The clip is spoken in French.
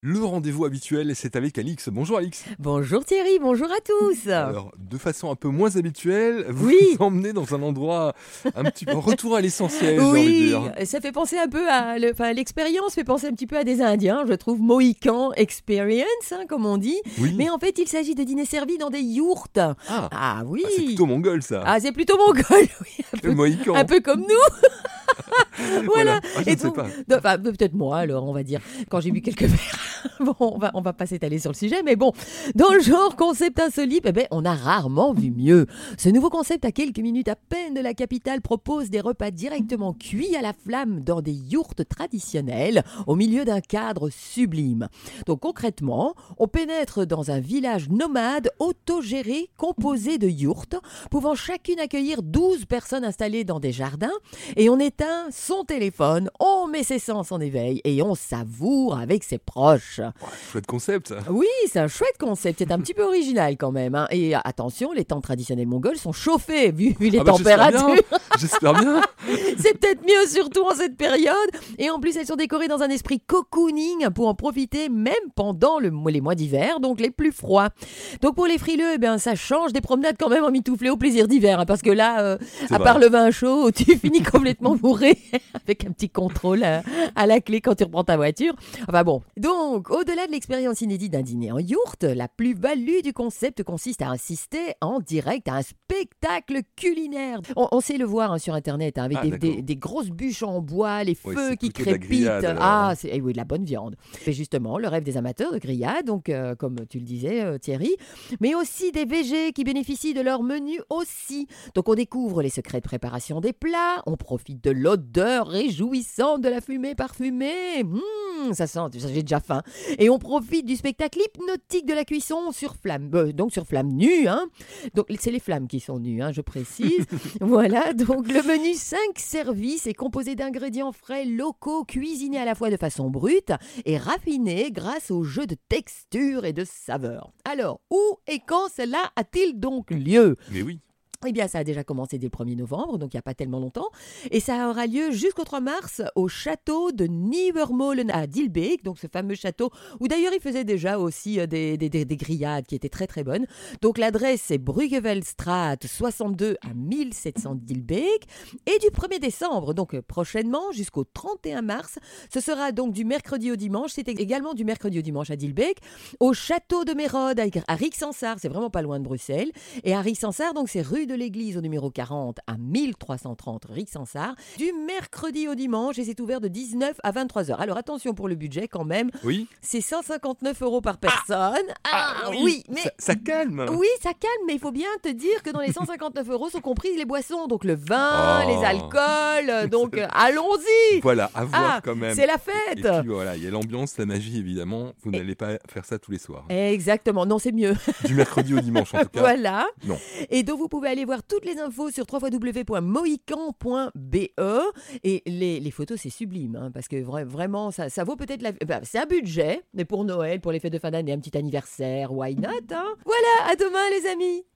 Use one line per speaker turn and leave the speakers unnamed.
Le rendez-vous habituel, c'est avec Alix. Bonjour Alix.
Bonjour Thierry, bonjour à tous.
Alors, de façon un peu moins habituelle, vous
Oui.
nous emmenez dans un endroit un petit peu retour à l'essentiel, j'ai envie de
oui, ça fait penser un peu à, le- enfin l'expérience fait penser un petit peu à des Indiens, je trouve Mohican Experience, hein, comme on dit.
Oui.
Mais en fait, il s'agit de dîners servis dans des yourtes.
Ah,
Ah oui.
ah, c'est plutôt mongol ça.
Ah, c'est plutôt mongol, oui, un peu,
Mohican.
un peu comme nous. voilà.
Ah, je
Et
ne sais
donc-
pas.
Enfin, peut-être moi, alors, on va dire, quand j'ai bu quelques verres. bon, on va, on va pas s'étaler sur le sujet, mais bon, dans le genre concept insolite, eh ben, on a rarement vu mieux. Ce nouveau concept, à quelques minutes à peine de la capitale, propose des repas directement cuits à la flamme dans des yourtes traditionnelles, au milieu d'un cadre sublime. Donc, concrètement, on pénètre dans un village nomade autogéré, composé de yourtes, pouvant chacune accueillir 12 personnes installées dans des jardins, et on éteint son téléphone, on met ses sens en éveil et on savoure avec ses proches.
Ouais, chouette concept.
Oui, c'est un chouette concept, c'est un petit peu original quand même. hein. Et attention, les tentes traditionnelles mongoles sont chauffées vu, vu les
Ah bah, j'espère bien.
températures.
J'espère bien.
c'est peut-être mieux surtout en cette période. Et en plus, elles sont décorées dans un esprit cocooning pour en profiter même pendant le- les mois d'hiver, donc les plus froids. Donc pour les frileux, eh bien, ça change des promenades quand même en mitouflé au plaisir d'hiver, hein, parce que là, euh, à
vrai.
part le vin chaud, tu finis complètement bourré avec un petit contrôle à, à la clé quand tu reprends ta voiture. Enfin bon. Donc, au-delà de l'expérience inédite d'un dîner en yourte, la plus-value du concept consiste à assister en direct à un spectacle culinaire. On, on sait le voir hein, sur Internet hein, avec
Ah,
des,
d'accord.
des- des grosses bûches en bois, les feux qui crépitent.
grillade, alors,
ah, c'est eh oui, de la bonne viande. C'est justement le rêve des amateurs de grillade, donc euh, comme tu le disais euh, Thierry, mais aussi des végés qui bénéficient de leur menu aussi. Donc on découvre les secrets de préparation des plats, on profite de l'odeur réjouissante de la fumée parfumée. Mmh, ça sent, j'ai déjà faim. Et on profite du spectacle hypnotique de la cuisson sur flamme, euh, donc sur flamme nue. Hein. Donc c'est les flammes qui sont nues, hein, je précise. voilà, donc le menu 5 services est composé d'ingrédients frais locaux cuisinés à la fois de façon brute et raffinés grâce au jeu de texture et de saveur. Alors, où et quand cela a-t-il donc lieu?
Mais oui.
Eh bien, ça a déjà commencé dès le 1er novembre, donc il n'y a pas tellement longtemps. Et ça aura lieu jusqu'au 3 mars au château de Nieuwermolen à Dilbeek, donc ce fameux château où d'ailleurs il faisait déjà aussi euh, des, des- des- des grillades qui étaient très très bonnes. Donc l'adresse c'est Bruggevelstraat 62 à 1700 Dilbeek. Et du 1er décembre, donc euh, prochainement jusqu'au 31 mars, ce sera donc du mercredi au dimanche. C'est également du mercredi au dimanche à Dilbeek, au château de Mérode à Rixensart, c'est vraiment pas loin de Bruxelles. Et à Rixensart, donc c'est rue de l'église au numéro 40 à 1330 Rixensart, du mercredi au dimanche et c'est ouvert de 19 à 23 heures. Alors attention pour le budget quand même,
Oui.
c'est 159 euros par personne. Ah, oui, mais
Ça, ça calme.
oui, ça calme, mais il faut bien te dire que dans les 159 euros sont compris les boissons, donc le vin,
Oh.
les alcools, donc euh, allons-y
Voilà, à voir
Ah,
quand même.
c'est la
Et
fête
puis voilà, il y a l'ambiance, la magie évidemment. Vous n'allez pas faire ça tous les soirs.
Exactement, non c'est mieux.
Du mercredi au dimanche en tout cas.
Voilà.
Non.
Et donc, vous pouvez aller voir toutes les infos sur www.mohican.be. Et les, photos, c'est sublime, hein, parce que vra- vraiment, ça, ça vaut peut-être la. bah, c'est un budget, mais pour Noël, pour les fêtes de fin d'année, un petit anniversaire, why not hein? Voilà, à demain, les amis